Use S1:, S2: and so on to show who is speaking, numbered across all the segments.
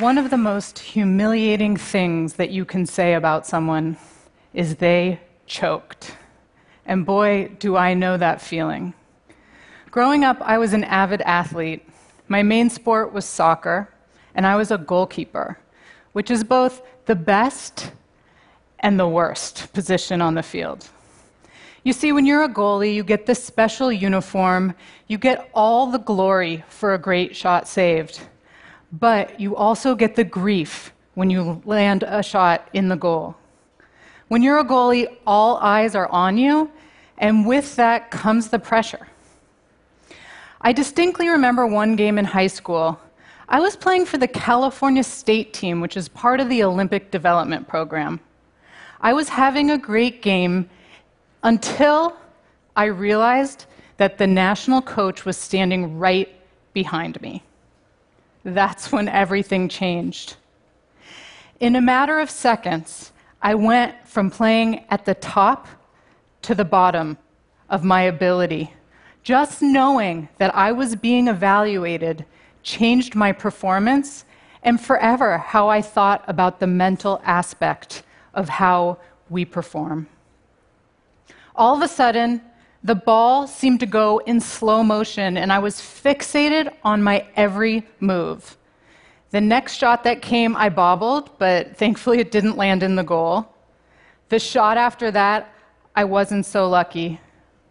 S1: One of the most humiliating things that you can say about someone is they choked. And boy, do I know that feeling. Growing up, I was an avid athlete. My main sport was soccer, and I was a goalkeeper, which is both the best and the worst position on the field. You see, when you're a goalie, you get this special uniform, you get all the glory for a great shot saved, but you also get the grief when you land a shot in the goal. When you're a goalie, all eyes are on you, and with that comes the pressure. I distinctly remember one game in high school. I was playing for the California State team, which is part of the Olympic Development Program. I was having a great game until I realized that the national coach was standing right behind me. That's when everything changed. In a matter of seconds, I went from playing at the top to the bottom of my ability. Just knowing that I was being evaluated changed my performance and forever how I thought about the mental aspect of how we perform. All of a sudden, the ball seemed to go in slow motion, and I was fixated on my every move. The next shot that came, I bobbled, but thankfully it didn't land in the goal. The shot after that, I wasn't so lucky.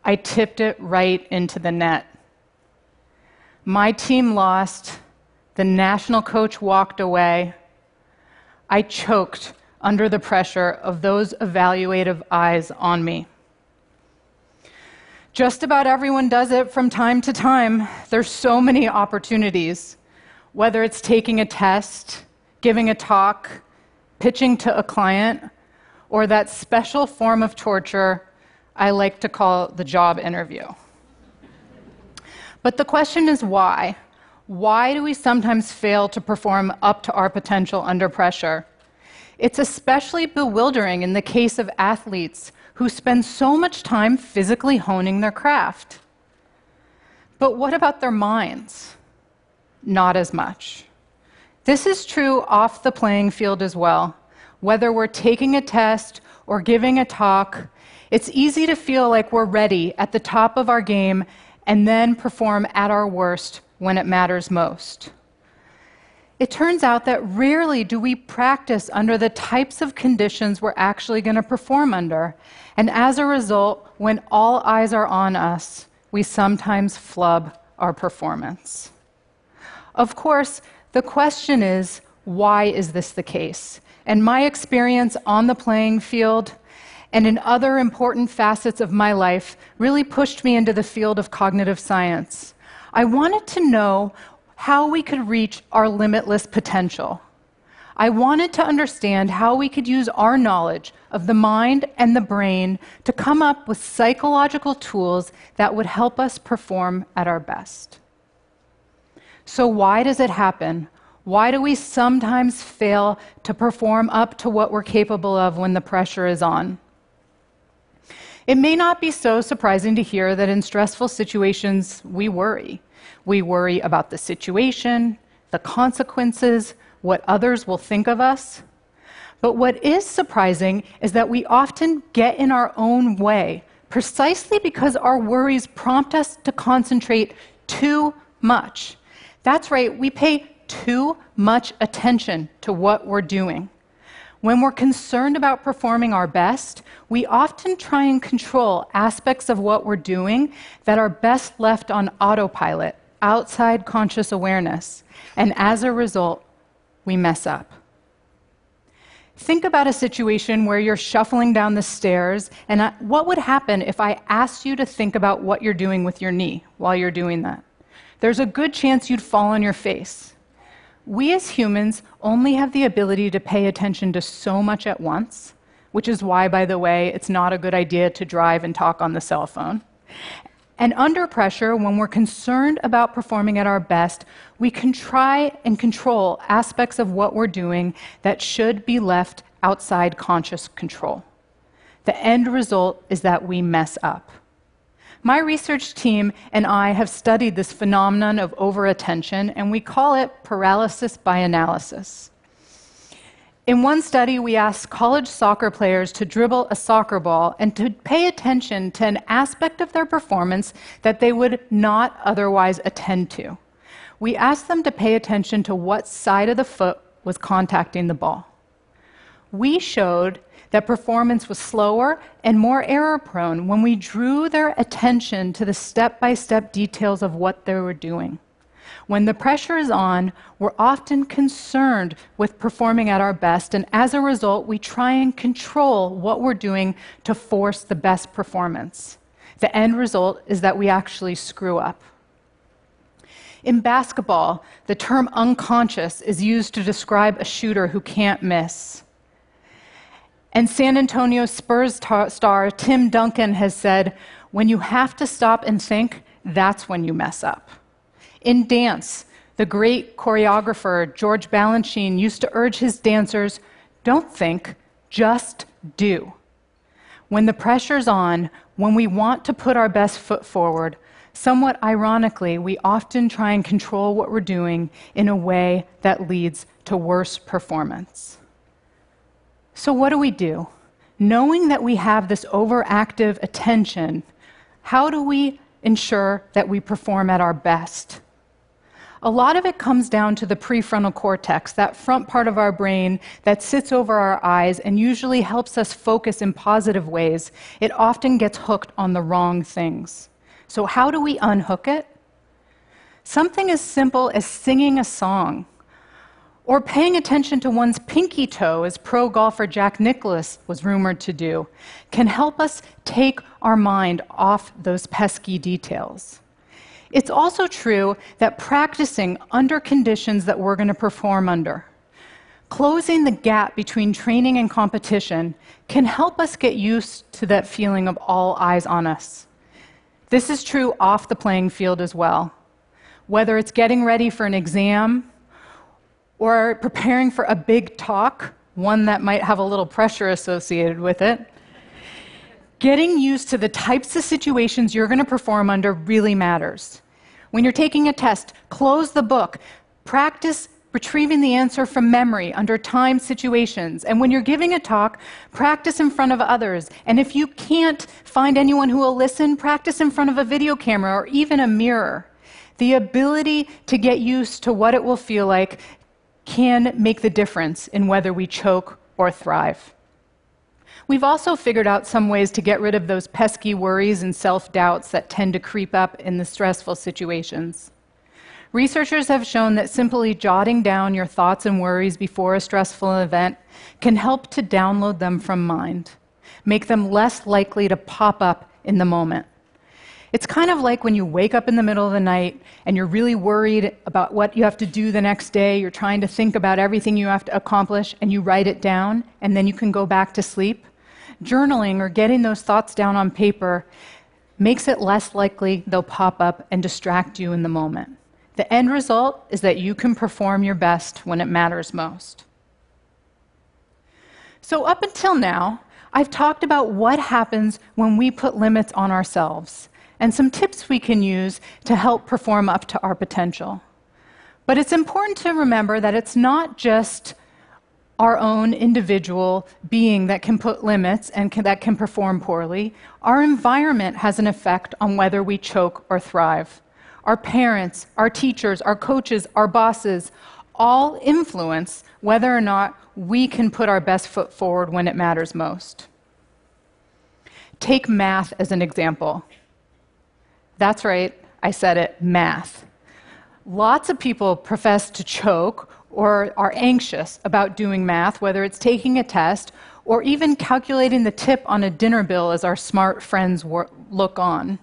S1: I tipped it right into the net. My team lost. The national coach walked away. I choked under the pressure of those evaluative eyes on me. Just about everyone does it from time to time. There's so many opportunities, whether it's taking a test, giving a talk, pitching to a client, or that special form of torture I like to call the job interview. But the question is why? Why do we sometimes fail to perform up to our potential under pressure? It's especially bewildering in the case of athletes who spend so much time physically honing their craft. But what about their minds? Not as much. This is true off the playing field as well. Whether we're taking a test or giving a talk, it's easy to feel like we're ready at the top of our game and then perform at our worst when it matters most. It turns out that rarely do we practice under the types of conditions we're actually going to perform under. And as a result, when all eyes are on us, we sometimes flub our performance. Of course, the question is why is this the case? And my experience on the playing field and in other important facets of my life really pushed me into the field of cognitive science. I wanted to know how we could reach our limitless potential. I wanted to understand how we could use our knowledge of the mind and the brain to come up with psychological tools that would help us perform at our best. So, why does it happen? Why do we sometimes fail to perform up to what we're capable of when the pressure is on? It may not be so surprising to hear that in stressful situations, we worry. We worry about the situation, the consequences, what others will think of us. But what is surprising is that we often get in our own way precisely because our worries prompt us to concentrate too much. That's right, we pay too much attention to what we're doing. When we're concerned about performing our best, we often try and control aspects of what we're doing that are best left on autopilot, outside conscious awareness. And as a result, we mess up. Think about a situation where you're shuffling down the stairs, and what would happen if I asked you to think about what you're doing with your knee while you're doing that? There's a good chance you'd fall on your face. We as humans only have the ability to pay attention to so much at once, which is why, by the way, it's not a good idea to drive and talk on the cell phone. And under pressure, when we're concerned about performing at our best, we can try and control aspects of what we're doing that should be left outside conscious control. The end result is that we mess up. My research team and I have studied this phenomenon of overattention, and we call it paralysis by analysis. In one study, we asked college soccer players to dribble a soccer ball and to pay attention to an aspect of their performance that they would not otherwise attend to. We asked them to pay attention to what side of the foot was contacting the ball. We showed that performance was slower and more error prone when we drew their attention to the step by step details of what they were doing. When the pressure is on, we're often concerned with performing at our best, and as a result, we try and control what we're doing to force the best performance. The end result is that we actually screw up. In basketball, the term unconscious is used to describe a shooter who can't miss. And San Antonio Spurs tar- star Tim Duncan has said, when you have to stop and think, that's when you mess up. In dance, the great choreographer George Balanchine used to urge his dancers don't think, just do. When the pressure's on, when we want to put our best foot forward, somewhat ironically, we often try and control what we're doing in a way that leads to worse performance. So, what do we do? Knowing that we have this overactive attention, how do we ensure that we perform at our best? A lot of it comes down to the prefrontal cortex, that front part of our brain that sits over our eyes and usually helps us focus in positive ways. It often gets hooked on the wrong things. So, how do we unhook it? Something as simple as singing a song or paying attention to one's pinky toe, as pro golfer Jack Nicklaus was rumored to do, can help us take our mind off those pesky details. It's also true that practicing under conditions that we're going to perform under, closing the gap between training and competition, can help us get used to that feeling of all eyes on us. This is true off the playing field as well. Whether it's getting ready for an exam or preparing for a big talk, one that might have a little pressure associated with it, Getting used to the types of situations you're going to perform under really matters. When you're taking a test, close the book. Practice retrieving the answer from memory under time situations. And when you're giving a talk, practice in front of others. And if you can't find anyone who will listen, practice in front of a video camera or even a mirror. The ability to get used to what it will feel like can make the difference in whether we choke or thrive. We've also figured out some ways to get rid of those pesky worries and self doubts that tend to creep up in the stressful situations. Researchers have shown that simply jotting down your thoughts and worries before a stressful event can help to download them from mind, make them less likely to pop up in the moment. It's kind of like when you wake up in the middle of the night and you're really worried about what you have to do the next day. You're trying to think about everything you have to accomplish and you write it down and then you can go back to sleep journaling or getting those thoughts down on paper makes it less likely they'll pop up and distract you in the moment. The end result is that you can perform your best when it matters most. So, up until now, I've talked about what happens when we put limits on ourselves and some tips we can use to help perform up to our potential. But it's important to remember that it's not just our own individual being that can put limits and can, that can perform poorly. Our environment has an effect on whether we choke or thrive. Our parents, our teachers, our coaches, our bosses all influence whether or not we can put our best foot forward when it matters most. Take math as an example. That's right, I said it math. Lots of people profess to choke or are anxious about doing math, whether it's taking a test or even calculating the tip on a dinner bill as our smart friends look on.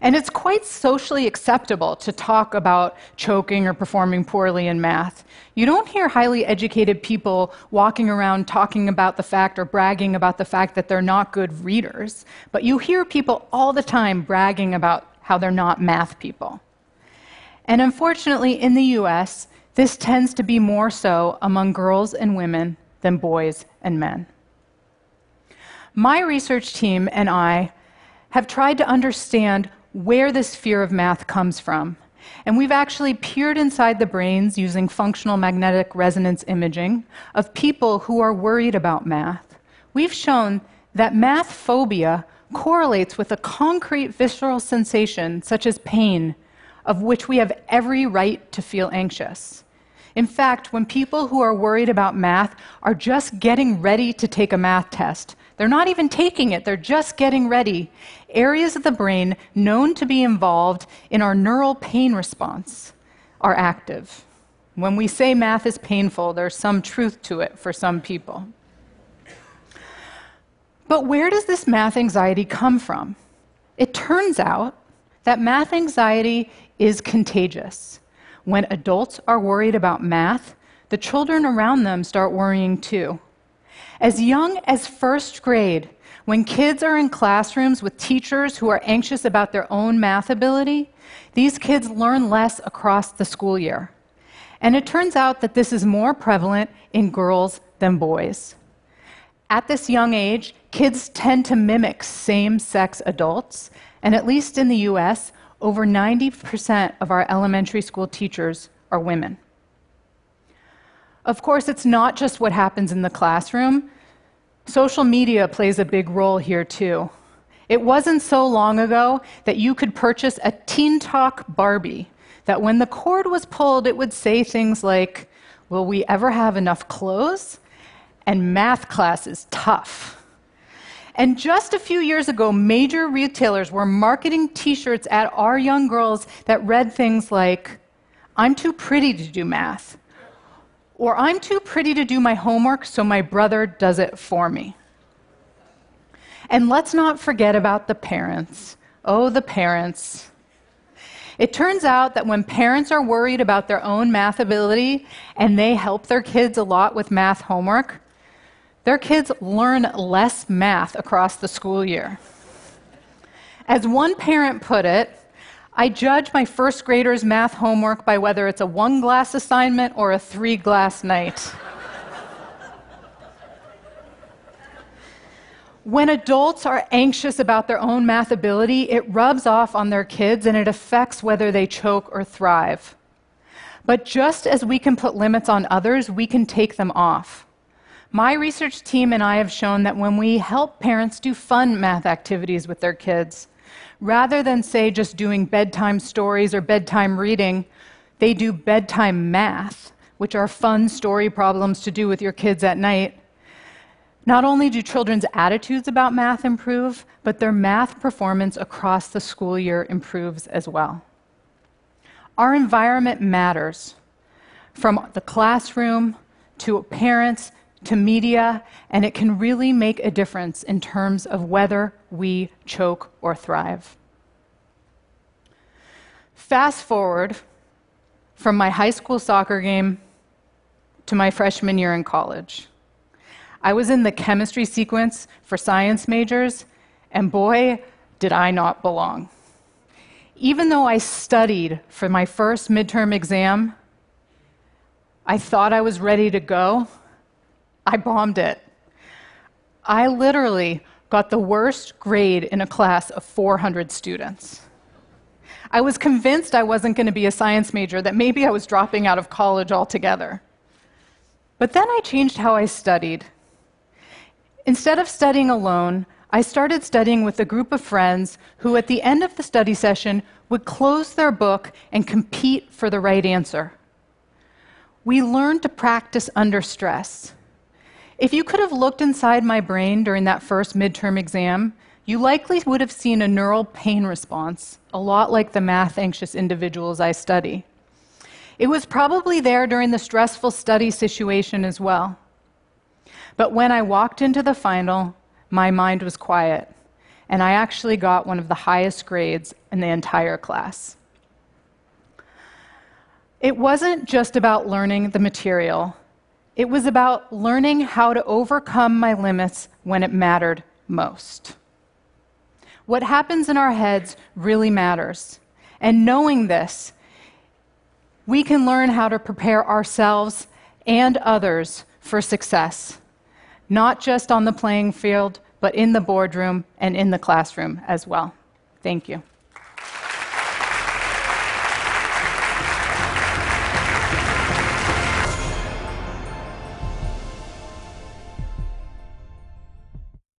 S1: And it's quite socially acceptable to talk about choking or performing poorly in math. You don't hear highly educated people walking around talking about the fact or bragging about the fact that they're not good readers, but you hear people all the time bragging about how they're not math people. And unfortunately, in the US, this tends to be more so among girls and women than boys and men. My research team and I have tried to understand where this fear of math comes from. And we've actually peered inside the brains using functional magnetic resonance imaging of people who are worried about math. We've shown that math phobia correlates with a concrete visceral sensation, such as pain, of which we have every right to feel anxious. In fact, when people who are worried about math are just getting ready to take a math test, they're not even taking it, they're just getting ready, areas of the brain known to be involved in our neural pain response are active. When we say math is painful, there's some truth to it for some people. But where does this math anxiety come from? It turns out that math anxiety is contagious. When adults are worried about math, the children around them start worrying too. As young as first grade, when kids are in classrooms with teachers who are anxious about their own math ability, these kids learn less across the school year. And it turns out that this is more prevalent in girls than boys. At this young age, kids tend to mimic same sex adults, and at least in the US, over 90% of our elementary school teachers are women. Of course, it's not just what happens in the classroom. Social media plays a big role here, too. It wasn't so long ago that you could purchase a Teen Talk Barbie, that when the cord was pulled, it would say things like, Will we ever have enough clothes? And math class is tough. And just a few years ago, major retailers were marketing t shirts at our young girls that read things like, I'm too pretty to do math, or I'm too pretty to do my homework, so my brother does it for me. And let's not forget about the parents. Oh, the parents. It turns out that when parents are worried about their own math ability and they help their kids a lot with math homework, their kids learn less math across the school year. As one parent put it, I judge my first graders' math homework by whether it's a one glass assignment or a three glass night. when adults are anxious about their own math ability, it rubs off on their kids and it affects whether they choke or thrive. But just as we can put limits on others, we can take them off. My research team and I have shown that when we help parents do fun math activities with their kids, rather than, say, just doing bedtime stories or bedtime reading, they do bedtime math, which are fun story problems to do with your kids at night. Not only do children's attitudes about math improve, but their math performance across the school year improves as well. Our environment matters, from the classroom to parents to media, and it can really make a difference in terms of whether we choke or thrive. Fast forward from my high school soccer game to my freshman year in college. I was in the chemistry sequence for science majors, and boy, did I not belong. Even though I studied for my first midterm exam, I thought I was ready to go, I bombed it. I literally got the worst grade in a class of 400 students. I was convinced I wasn't going to be a science major, that maybe I was dropping out of college altogether. But then I changed how I studied. Instead of studying alone, I started studying with a group of friends who, at the end of the study session, would close their book and compete for the right answer. We learned to practice under stress. If you could have looked inside my brain during that first midterm exam, you likely would have seen a neural pain response, a lot like the math anxious individuals I study. It was probably there during the stressful study situation as well. But when I walked into the final, my mind was quiet, and I actually got one of the highest grades in the entire class. It wasn't just about learning the material, it was about learning how to overcome my limits when it mattered most. What happens in our heads really matters. And knowing this, we can learn how to prepare ourselves and others for success, not just on the playing field, but in the boardroom and in the classroom as well. Thank you.